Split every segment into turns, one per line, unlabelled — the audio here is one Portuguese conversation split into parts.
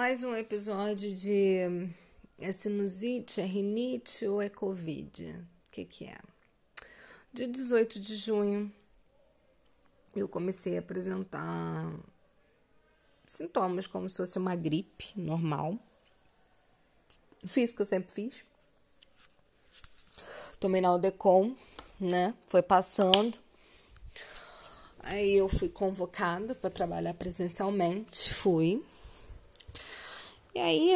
Mais um episódio de é sinusite, é rinite ou é covid? O que, que é? Dia 18 de junho, eu comecei a apresentar sintomas como se fosse uma gripe normal. Fiz o que eu sempre fiz. Tomei na Odecon, né? Foi passando. Aí eu fui convocada para trabalhar presencialmente. Fui. E aí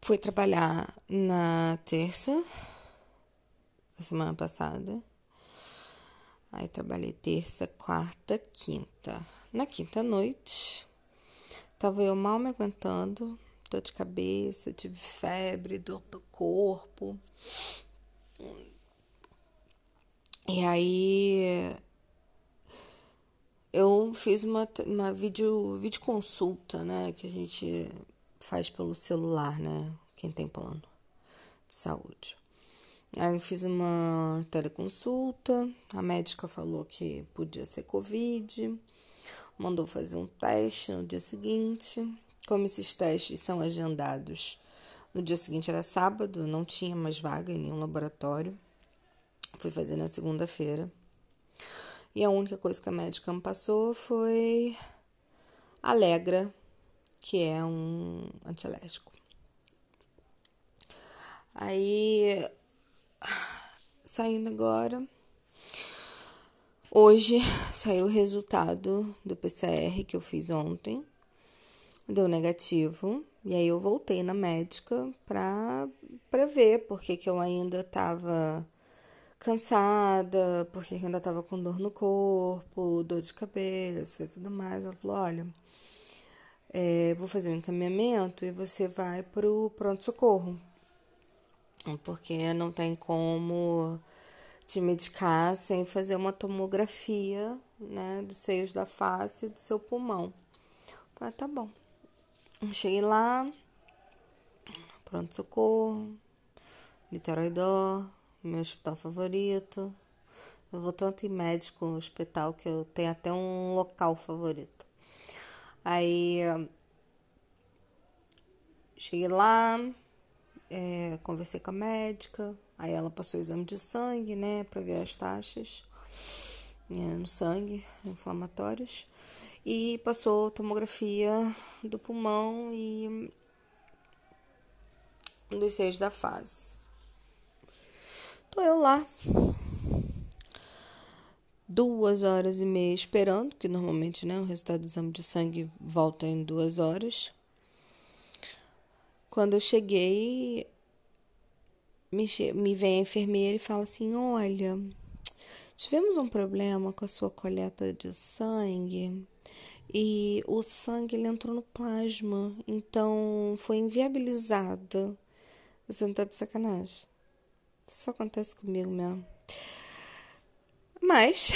fui trabalhar na terça da semana passada. Aí trabalhei terça, quarta, quinta. Na quinta noite, tava eu mal me aguentando, dor de cabeça, tive febre, dor do corpo. E aí eu fiz uma, uma vídeo, vídeo consulta, né? Que a gente faz pelo celular, né? Quem tem plano de saúde. Aí eu fiz uma teleconsulta, a médica falou que podia ser Covid, mandou fazer um teste no dia seguinte. Como esses testes são agendados, no dia seguinte era sábado, não tinha mais vaga em nenhum laboratório. Fui fazer na segunda-feira. E a única coisa que a médica me passou foi Alegra, que é um antialérgico. Aí, saindo agora, hoje saiu o resultado do PCR que eu fiz ontem, deu negativo, e aí eu voltei na médica pra, pra ver porque que eu ainda tava cansada, porque ainda estava com dor no corpo, dor de cabeça e tudo mais. Ela falou: olha, é, vou fazer um encaminhamento e você vai pro pronto-socorro, porque não tem como te medicar sem fazer uma tomografia né, dos seios da face e do seu pulmão. Ah, tá bom. Cheguei lá, pronto-socorro, Niterói Dó meu hospital favorito. Eu vou tanto em médico, hospital, que eu tenho até um local favorito. Aí cheguei lá, é, conversei com a médica, aí ela passou o exame de sangue, né, para ver as taxas é, no sangue, inflamatórios, e passou tomografia do pulmão e dos seios da face. Tô eu lá. Duas horas e meia esperando, que normalmente né, o resultado do exame de sangue volta em duas horas. Quando eu cheguei, me, me vem a enfermeira e fala assim: Olha, tivemos um problema com a sua coleta de sangue e o sangue ele entrou no plasma, então foi inviabilizado. Você não tá de sacanagem. Isso acontece comigo mesmo. Mas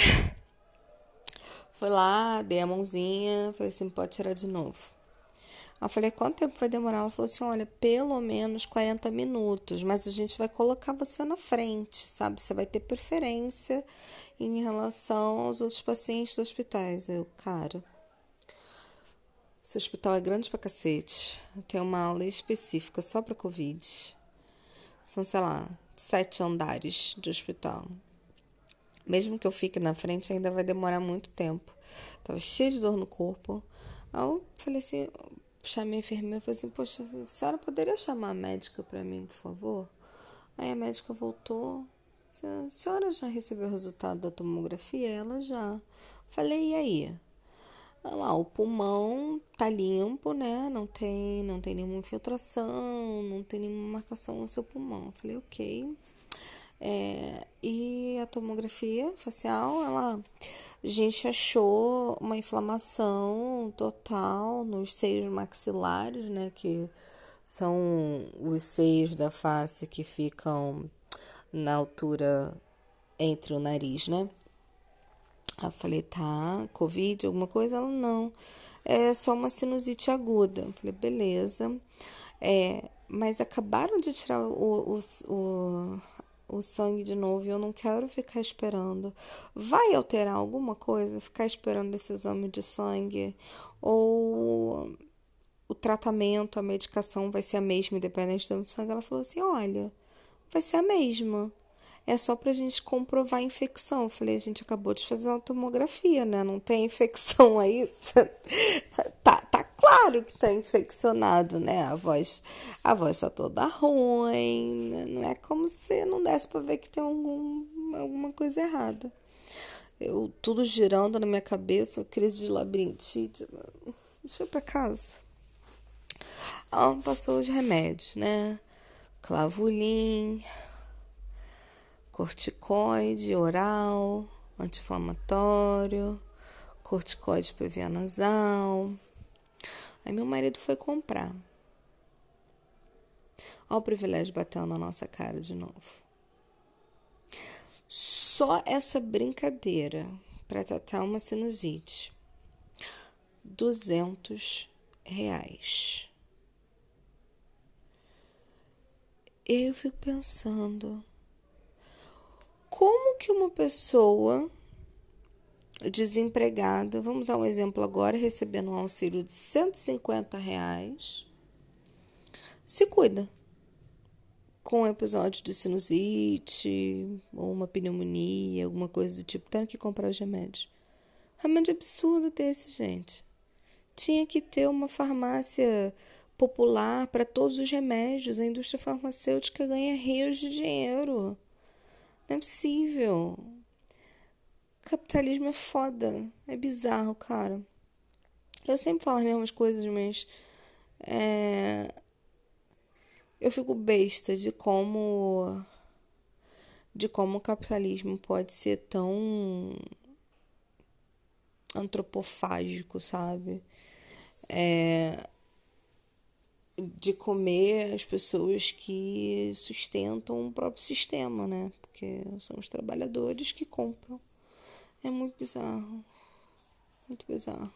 fui lá, dei a mãozinha, falei assim, pode tirar de novo. Eu falei, quanto tempo vai demorar? Ela falou assim, olha, pelo menos 40 minutos, mas a gente vai colocar você na frente, sabe? Você vai ter preferência em relação aos outros pacientes dos hospitais. Eu, cara, esse hospital é grande pra cacete. Tem uma aula específica só pra Covid. São, sei lá, sete andares de hospital. Mesmo que eu fique na frente, ainda vai demorar muito tempo. Tava cheio de dor no corpo. Aí eu falei assim, chamei a enfermeira falei assim, poxa, a senhora poderia chamar a médica para mim, por favor? Aí a médica voltou. A senhora já recebeu o resultado da tomografia? Ela já. Falei, e aí? Lá, o pulmão tá limpo, né? Não tem, não tem nenhuma infiltração, não tem nenhuma marcação no seu pulmão. Eu falei, ok. É, e a tomografia facial, ela, a gente achou uma inflamação total nos seios maxilares, né? Que são os seios da face que ficam na altura entre o nariz, né? Aí eu falei, tá, Covid, alguma coisa? Ela, não, é só uma sinusite aguda. Eu falei, beleza. É, mas acabaram de tirar o, o, o, o sangue de novo e eu não quero ficar esperando. Vai alterar alguma coisa ficar esperando esse exame de sangue? Ou o tratamento, a medicação vai ser a mesma, independente do exame de sangue? Ela falou assim: olha, vai ser a mesma. É só pra gente comprovar a infecção. Eu falei, a gente acabou de fazer uma tomografia, né? Não tem infecção aí. tá, tá claro que tá infeccionado, né? A voz, a voz tá toda ruim. Né? Não é como se não desse pra ver que tem algum, alguma coisa errada. Eu, tudo girando na minha cabeça, crise de labirintite. Deixa eu pra casa. Ela passou os remédios, né? Clavulin, corticoide oral, anti-inflamatório, corticoide para via nasal. Aí meu marido foi comprar. Olha o privilégio batendo na nossa cara de novo. Só essa brincadeira para tratar uma sinusite. Duzentos reais. Eu fico pensando como que uma pessoa desempregada, vamos dar um exemplo agora, recebendo um auxílio de 150 reais, se cuida com um episódio de sinusite ou uma pneumonia, alguma coisa do tipo, tendo que comprar os remédios. Remédio absurdo desse, gente. Tinha que ter uma farmácia popular para todos os remédios. A indústria farmacêutica ganha rios de dinheiro. Não é possível. Capitalismo é foda. É bizarro, cara. Eu sempre falo as mesmas coisas, mas. É... Eu fico besta de como. De como o capitalismo pode ser tão. antropofágico, sabe? É de comer as pessoas que sustentam o próprio sistema, né? Porque são os trabalhadores que compram. É muito bizarro. Muito bizarro.